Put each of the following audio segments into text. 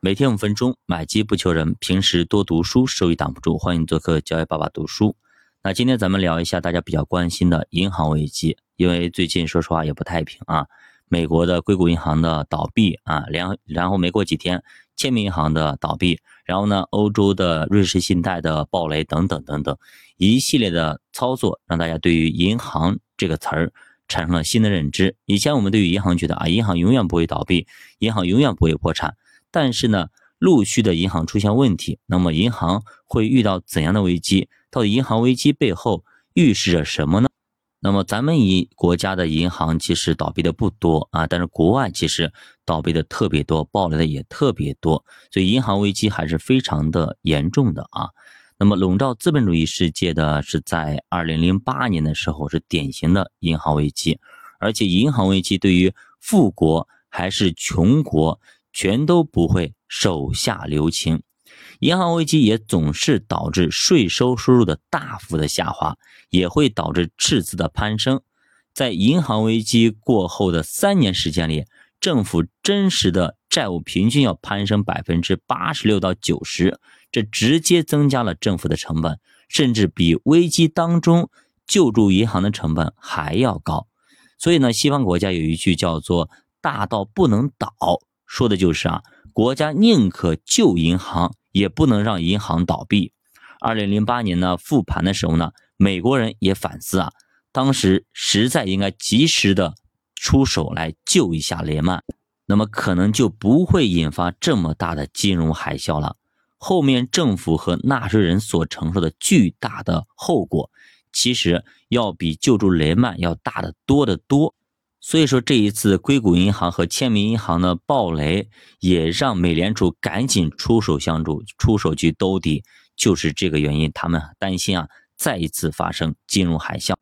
每天五分钟，买机不求人，平时多读书，收益挡不住。欢迎做客教育爸爸读书。那今天咱们聊一下大家比较关心的银行危机，因为最近说实话也不太平啊。美国的硅谷银行的倒闭啊，然然后没过几天，签名银行的倒闭，然后呢，欧洲的瑞士信贷的暴雷等等等等，一系列的操作，让大家对于银行这个词儿产生了新的认知。以前我们对于银行觉得啊，银行永远不会倒闭，银行永远不会破产。但是呢，陆续的银行出现问题，那么银行会遇到怎样的危机？到底银行危机背后预示着什么呢？那么咱们以国家的银行其实倒闭的不多啊，但是国外其实倒闭的特别多，暴雷的也特别多，所以银行危机还是非常的严重的啊。那么笼罩资本主义世界的是在二零零八年的时候是典型的银行危机，而且银行危机对于富国还是穷国。全都不会手下留情，银行危机也总是导致税收收入的大幅的下滑，也会导致赤字的攀升。在银行危机过后的三年时间里，政府真实的债务平均要攀升百分之八十六到九十，这直接增加了政府的成本，甚至比危机当中救助银行的成本还要高。所以呢，西方国家有一句叫做“大到不能倒”。说的就是啊，国家宁可救银行，也不能让银行倒闭。二零零八年呢复盘的时候呢，美国人也反思啊，当时实在应该及时的出手来救一下雷曼，那么可能就不会引发这么大的金融海啸了。后面政府和纳税人所承受的巨大的后果，其实要比救助雷曼要大得多得多。所以说，这一次硅谷银行和签名银行的暴雷，也让美联储赶紧出手相助，出手去兜底，就是这个原因。他们担心啊，再一次发生金融海啸。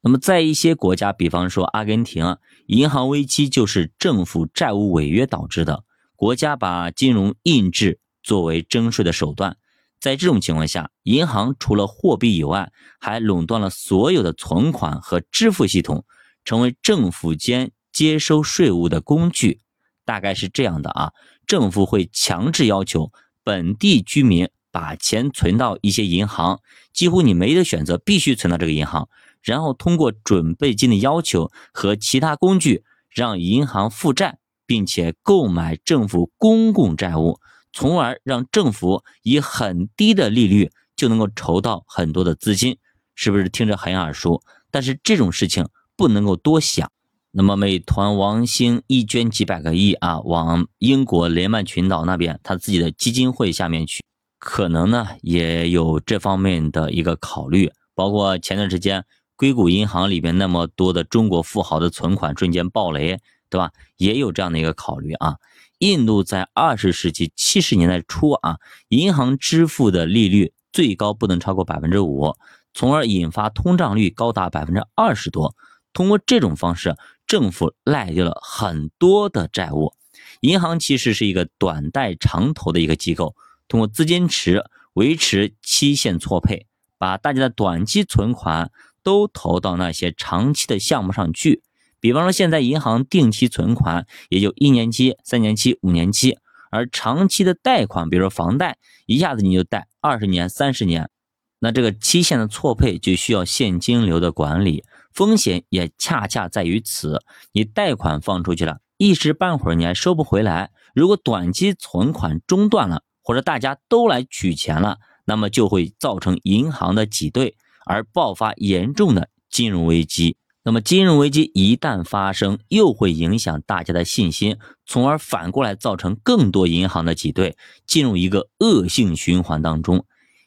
那么，在一些国家，比方说阿根廷啊，银行危机就是政府债务违约导致的，国家把金融印制作为征税的手段。在这种情况下，银行除了货币以外，还垄断了所有的存款和支付系统。成为政府间接收税务的工具，大概是这样的啊。政府会强制要求本地居民把钱存到一些银行，几乎你没得选择，必须存到这个银行。然后通过准备金的要求和其他工具，让银行负债，并且购买政府公共债务，从而让政府以很低的利率就能够筹到很多的资金。是不是听着很耳熟？但是这种事情。不能够多想。那么，美团王兴一捐几百个亿啊，往英国雷曼群岛那边他自己的基金会下面去，可能呢也有这方面的一个考虑。包括前段时间硅谷银行里边那么多的中国富豪的存款瞬间暴雷，对吧？也有这样的一个考虑啊。印度在二十世纪七十年代初啊，银行支付的利率最高不能超过百分之五，从而引发通胀率高达百分之二十多。通过这种方式，政府赖掉了很多的债务。银行其实是一个短贷长投的一个机构，通过资金池维持期限错配，把大家的短期存款都投到那些长期的项目上去。比方说，现在银行定期存款也就一年期、三年期、五年期，而长期的贷款，比如说房贷，一下子你就贷二十年、三十年，那这个期限的错配就需要现金流的管理。风险也恰恰在于此，你贷款放出去了，一时半会儿你还收不回来。如果短期存款中断了，或者大家都来取钱了，那么就会造成银行的挤兑，而爆发严重的金融危机。那么金融危机一旦发生，又会影响大家的信心，从而反过来造成更多银行的挤兑，进入一个恶性循环当中。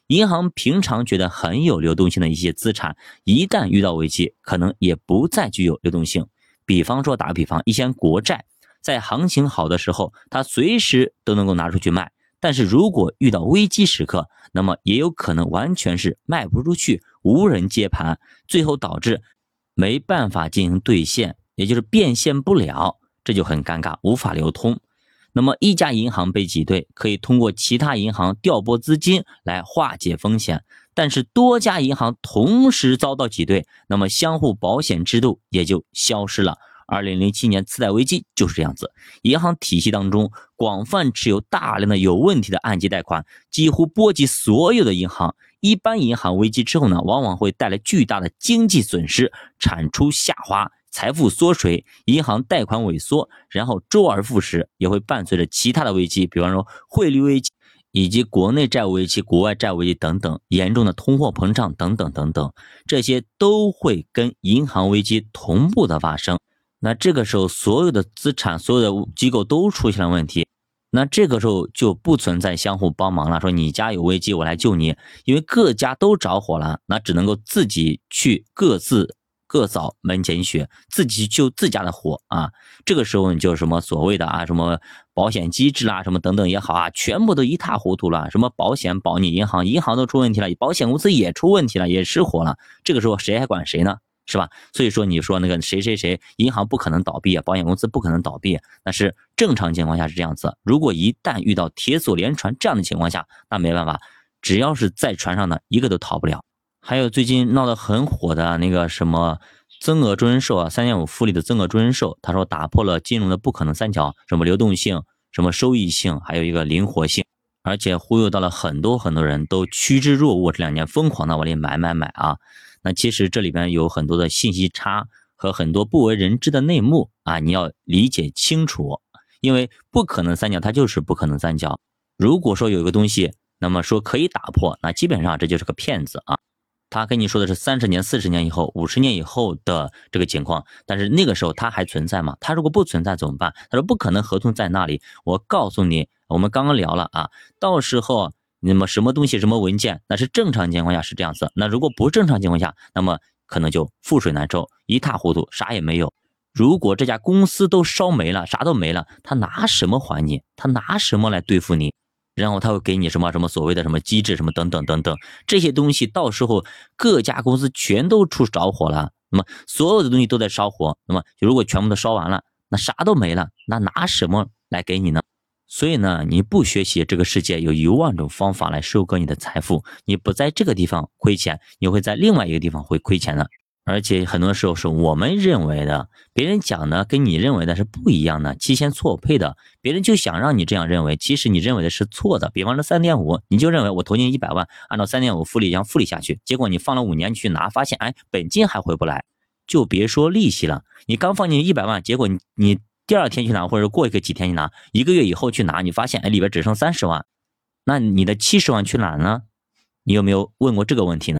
银行平常觉得很有流动性的一些资产，一旦遇到危机，可能也不再具有流动性。比方说，打个比方，一些国债在行情好的时候，它随时都能够拿出去卖；但是如果遇到危机时刻，那么也有可能完全是卖不出去，无人接盘，最后导致没办法进行兑现，也就是变现不了，这就很尴尬，无法流通。那么一家银行被挤兑，可以通过其他银行调拨资金来化解风险。但是多家银行同时遭到挤兑，那么相互保险制度也就消失了，二零零七年次贷危机就是这样子，银行体系当中广泛持有大量的有问题的按揭贷款，几乎波及所有的银行。一般银行危机之后呢，往往会带来巨大的经济损失，产出下滑，财富缩水，银行贷款萎缩，然后周而复始，也会伴随着其他的危机，比方说汇率危机。以及国内债务危机、国外债务危机等等，严重的通货膨胀等等等等，这些都会跟银行危机同步的发生。那这个时候，所有的资产、所有的机构都出现了问题，那这个时候就不存在相互帮忙了。说你家有危机，我来救你，因为各家都着火了，那只能够自己去各自。各扫门前雪，自己救自家的火啊！这个时候你就什么所谓的啊，什么保险机制啦，什么等等也好啊，全部都一塌糊涂了。什么保险保你银行，银行都出问题了，保险公司也出问题了，也失火了。这个时候谁还管谁呢？是吧？所以说你说那个谁谁谁，银行不可能倒闭啊，保险公司不可能倒闭，那是正常情况下是这样子。如果一旦遇到铁锁连船这样的情况下，那没办法，只要是在船上的一个都逃不了。还有最近闹得很火的那个什么增额终身寿啊，三点五复利的增额终身寿，他说打破了金融的不可能三角，什么流动性、什么收益性，还有一个灵活性，而且忽悠到了很多很多人都趋之若鹜，这两年疯狂的往里买买买啊。那其实这里边有很多的信息差和很多不为人知的内幕啊，你要理解清楚。因为不可能三角它就是不可能三角，如果说有一个东西，那么说可以打破，那基本上这就是个骗子啊。他跟你说的是三十年、四十年以后、五十年以后的这个情况，但是那个时候它还存在吗？它如果不存在怎么办？他说不可能，合同在那里。我告诉你，我们刚刚聊了啊，到时候那么什么东西、什么文件，那是正常情况下是这样子。那如果不正常情况下，那么可能就覆水难收，一塌糊涂，啥也没有。如果这家公司都烧没了，啥都没了，他拿什么还你？他拿什么来对付你？然后他会给你什么什么所谓的什么机制什么等等等等这些东西，到时候各家公司全都出着火了，那么所有的东西都在烧火，那么如果全部都烧完了，那啥都没了，那拿什么来给你呢？所以呢，你不学习这个世界有一万种方法来收割你的财富，你不在这个地方亏钱，你会在另外一个地方会亏钱的。而且很多时候是我们认为的，别人讲的跟你认为的是不一样的，期限错配的。别人就想让你这样认为，其实你认为的是错的。比方说三点五，你就认为我投进一百万，按照三点五复利这样复利下去，结果你放了五年去拿，发现哎，本金还回不来，就别说利息了。你刚放进一百万，结果你你第二天去拿，或者过一个几天去拿，一个月以后去拿，你发现哎里边只剩三十万，那你的七十万去哪呢？你有没有问过这个问题呢？